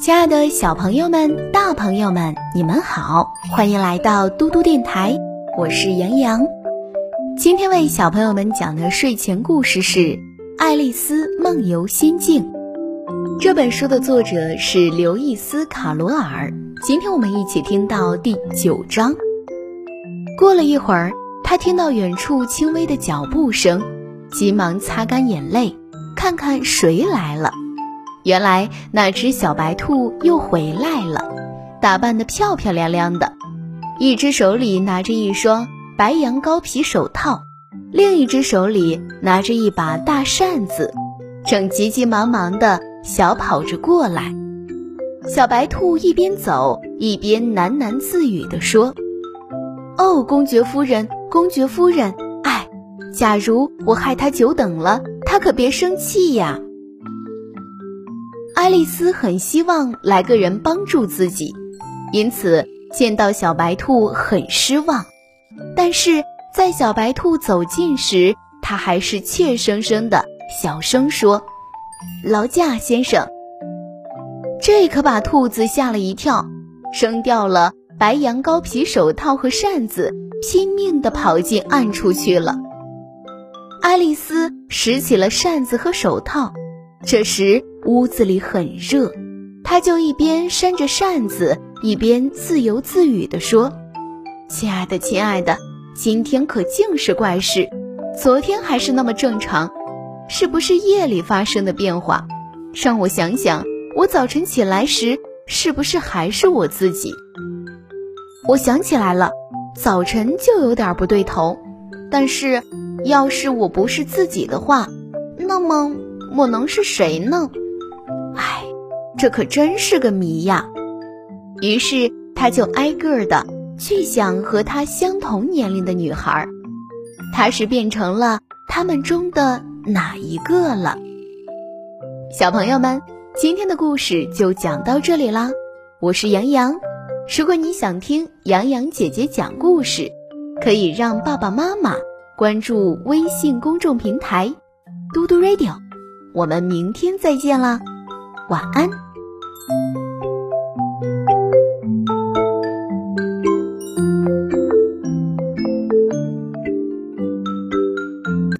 亲爱的小朋友们、大朋友们，你们好，欢迎来到嘟嘟电台，我是杨洋。今天为小朋友们讲的睡前故事是《爱丽丝梦游仙境》。这本书的作者是刘易斯·卡罗尔。今天我们一起听到第九章。过了一会儿，他听到远处轻微的脚步声，急忙擦干眼泪，看看谁来了。原来那只小白兔又回来了，打扮得漂漂亮亮的，一只手里拿着一双白羊羔皮手套，另一只手里拿着一把大扇子，正急急忙忙地小跑着过来。小白兔一边走一边喃喃自语地说：“哦，公爵夫人，公爵夫人，哎，假如我害他久等了，他可别生气呀。”爱丽丝很希望来个人帮助自己，因此见到小白兔很失望。但是在小白兔走近时，她还是怯生生的小声说：“劳驾先生。”这可把兔子吓了一跳，扔掉了白羊羔皮手套和扇子，拼命地跑进暗处去了。爱丽丝拾起了扇子和手套，这时。屋子里很热，他就一边扇着扇子，一边自言自语地说：“亲爱的，亲爱的，今天可尽是怪事。昨天还是那么正常，是不是夜里发生的变化？让我想想，我早晨起来时是不是还是我自己？我想起来了，早晨就有点不对头。但是，要是我不是自己的话，那么我能是谁呢？”这可真是个谜呀！于是他就挨个的去想和他相同年龄的女孩，他是变成了他们中的哪一个了？小朋友们，今天的故事就讲到这里啦！我是杨洋，如果你想听杨洋姐姐讲故事，可以让爸爸妈妈关注微信公众平台“嘟嘟 radio”。我们明天再见啦！晚安。Thank you.